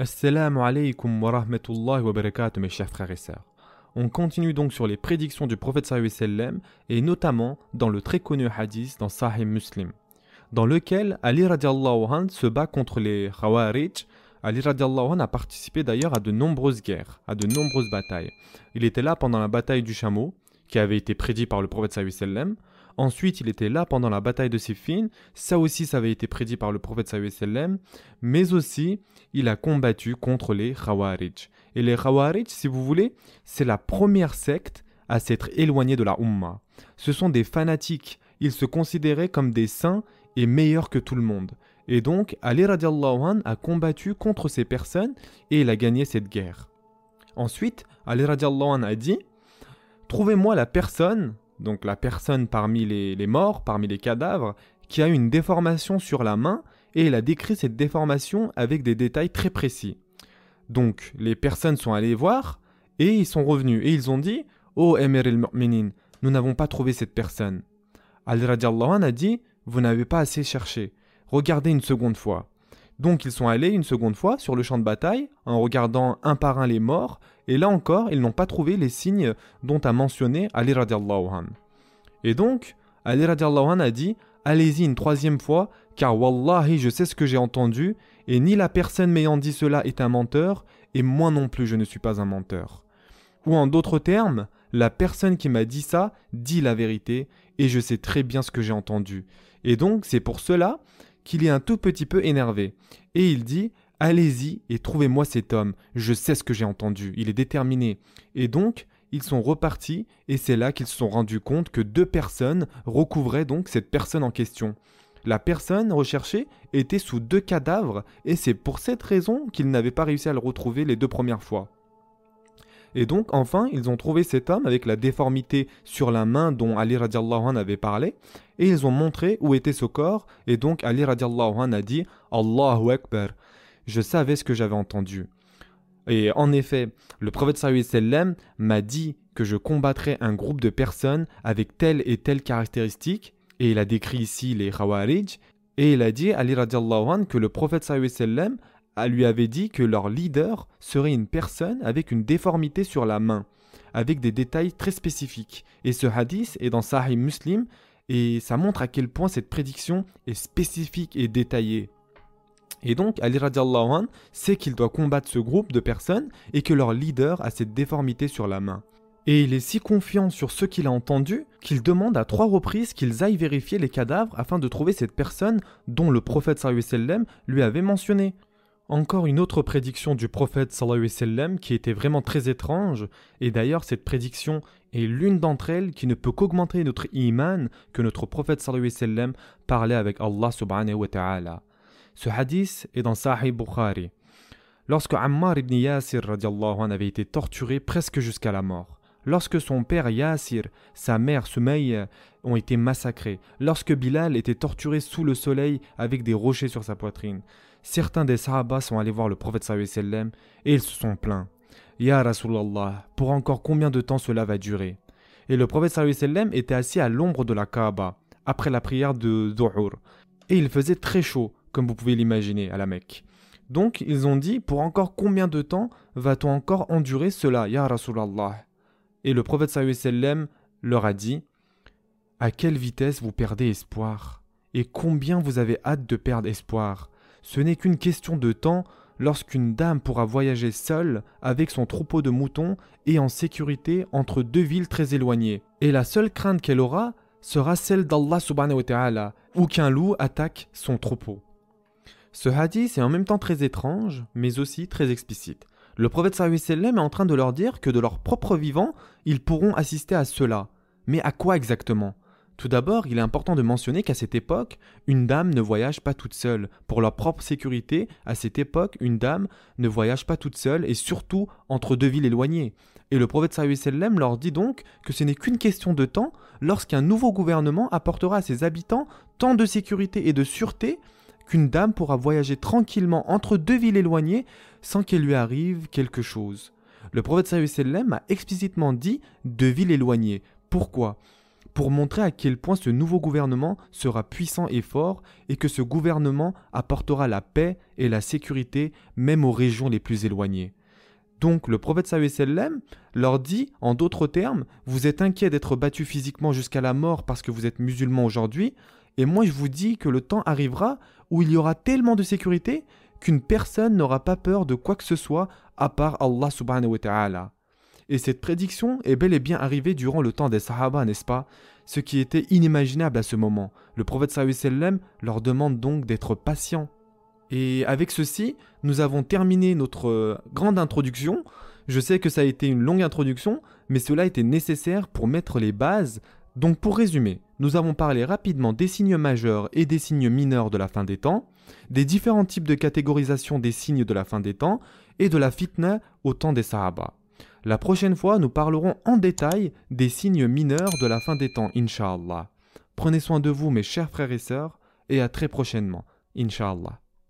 Assalamu alaikum wa rahmatullahi wa mes chers frères et sœurs. On continue donc sur les prédictions du prophète sallam et notamment dans le très connu hadith dans Sahih Muslim, dans lequel Ali radiallahu se bat contre les Khawarij. Ali radiallahu a participé d'ailleurs à de nombreuses guerres, à de nombreuses batailles. Il était là pendant la bataille du chameau, qui avait été prédit par le prophète sallam. Ensuite, il était là pendant la bataille de Siffin. Ça aussi, ça avait été prédit par le prophète sallam. Mais aussi, il a combattu contre les Khawarij. Et les Khawarij, si vous voulez, c'est la première secte à s'être éloignée de la Ummah. Ce sont des fanatiques. Ils se considéraient comme des saints et meilleurs que tout le monde. Et donc, Ali radiallahu a combattu contre ces personnes et il a gagné cette guerre. Ensuite, Ali radiallahu anh a dit Trouvez-moi la personne donc la personne parmi les, morts, parmi les cadavres, qui a une déformation sur la main, et il a décrit cette déformation avec des détails très précis. Donc les personnes sont allées voir, et ils sont revenus, et ils ont dit Oh Emir el-Mu'minin, nous n'avons pas trouvé cette personne. Ali a dit Vous n'avez pas assez cherché, regardez une seconde fois. Donc ils sont allés une seconde fois sur le champ de bataille en regardant un par un les morts et là encore ils n'ont pas trouvé les signes dont a mentionné Ali radiallahu anh. Et donc Ali radiallahu anh a dit allez-y une troisième fois car wallahi je sais ce que j'ai entendu et ni la personne m'ayant dit cela est un menteur et moi non plus je ne suis pas un menteur. Ou en d'autres termes, la personne qui m'a dit ça dit la vérité et je sais très bien ce que j'ai entendu. Et donc c'est pour cela qu'il est un tout petit peu énervé. Et il dit Allez-y et trouvez-moi cet homme, je sais ce que j'ai entendu, il est déterminé. Et donc, ils sont repartis, et c'est là qu'ils se sont rendus compte que deux personnes recouvraient donc cette personne en question. La personne recherchée était sous deux cadavres, et c'est pour cette raison qu'ils n'avaient pas réussi à le retrouver les deux premières fois. Et donc, enfin, ils ont trouvé cet homme avec la déformité sur la main dont Ali radiallahu anh avait parlé, et ils ont montré où était ce corps, et donc Ali radiallahu anh a dit Allahu Akbar. Je savais ce que j'avais entendu. Et en effet, le prophète sallam m'a dit que je combattrais un groupe de personnes avec telle et telle caractéristique, et il a décrit ici les Khawarij, et il a dit, Ali radiallahu anh, que le prophète sallam lui avait dit que leur leader serait une personne avec une déformité sur la main, avec des détails très spécifiques. Et ce hadith est dans Sahih Muslim, et ça montre à quel point cette prédiction est spécifique et détaillée. Et donc, Ali radiallahu anh sait qu'il doit combattre ce groupe de personnes et que leur leader a cette déformité sur la main. Et il est si confiant sur ce qu'il a entendu qu'il demande à trois reprises qu'ils aillent vérifier les cadavres afin de trouver cette personne dont le prophète sallam lui avait mentionné. Encore une autre prédiction du prophète sallam qui était vraiment très étrange, et d'ailleurs cette prédiction est l'une d'entre elles qui ne peut qu'augmenter notre iman que notre prophète sallam parlait avec Allah subhanahu wa ta'ala. Ce hadith est dans Sahih Bukhari. Lorsque Ammar ibn Yasir avait été torturé presque jusqu'à la mort, lorsque son père Yasir, sa mère Sumayya ont été massacrés, lorsque Bilal était torturé sous le soleil avec des rochers sur sa poitrine, certains des Sahaba sont allés voir le prophète sallam et ils se sont plaints. Ya Rasulallah, pour encore combien de temps cela va durer? Et le prophète sallam était assis à l'ombre de la Kaaba, après la prière de Zuhur. Et il faisait très chaud, comme vous pouvez l'imaginer, à la Mecque. Donc ils ont dit, pour encore combien de temps va-t-on encore endurer cela, Ya Rasulallah? Et le prophète sallam leur a dit, à quelle vitesse vous perdez espoir? Et combien vous avez hâte de perdre espoir? Ce n'est qu'une question de temps lorsqu'une dame pourra voyager seule avec son troupeau de moutons et en sécurité entre deux villes très éloignées. Et la seule crainte qu'elle aura sera celle d'Allah subhanahu wa ta'ala, ou qu'un loup attaque son troupeau. Ce hadith est en même temps très étrange, mais aussi très explicite. Le prophète sallam est en train de leur dire que de leur propre vivant, ils pourront assister à cela. Mais à quoi exactement? Tout d'abord, il est important de mentionner qu'à cette époque, une dame ne voyage pas toute seule. Pour leur propre sécurité, à cette époque, une dame ne voyage pas toute seule et surtout entre deux villes éloignées. Et le prophète sallam leur dit donc que ce n'est qu'une question de temps lorsqu'un nouveau gouvernement apportera à ses habitants tant de sécurité et de sûreté qu'une dame pourra voyager tranquillement entre deux villes éloignées sans qu'il lui arrive quelque chose. Le prophète sallam a explicitement dit deux villes éloignées. Pourquoi? Pour montrer à quel point ce nouveau gouvernement sera puissant et fort et que ce gouvernement apportera la paix et la sécurité même aux régions les plus éloignées. Donc le prophète leur dit, en d'autres termes, vous êtes inquiet d'être battu physiquement jusqu'à la mort parce que vous êtes musulman aujourd'hui, et moi je vous dis que le temps arrivera où il y aura tellement de sécurité qu'une personne n'aura pas peur de quoi que ce soit à part Allah subhanahu wa ta'ala. Et cette prédiction est bel et bien arrivée durant le temps des Sahaba, n'est-ce pas? Ce qui était inimaginable à ce moment. Le prophète sallam leur demande donc d'être patients. Et avec ceci, nous avons terminé notre euh, grande introduction. Je sais que ça a été une longue introduction, mais cela était nécessaire pour mettre les bases. Donc pour résumer, nous avons parlé rapidement des signes majeurs et des signes mineurs de la fin des temps, des différents types de catégorisation des signes de la fin des temps, et de la fitna au temps des Sahaba. La prochaine fois, nous parlerons en détail des signes mineurs de la fin des temps, Inch'Allah. Prenez soin de vous, mes chers frères et sœurs, et à très prochainement, Inch'Allah.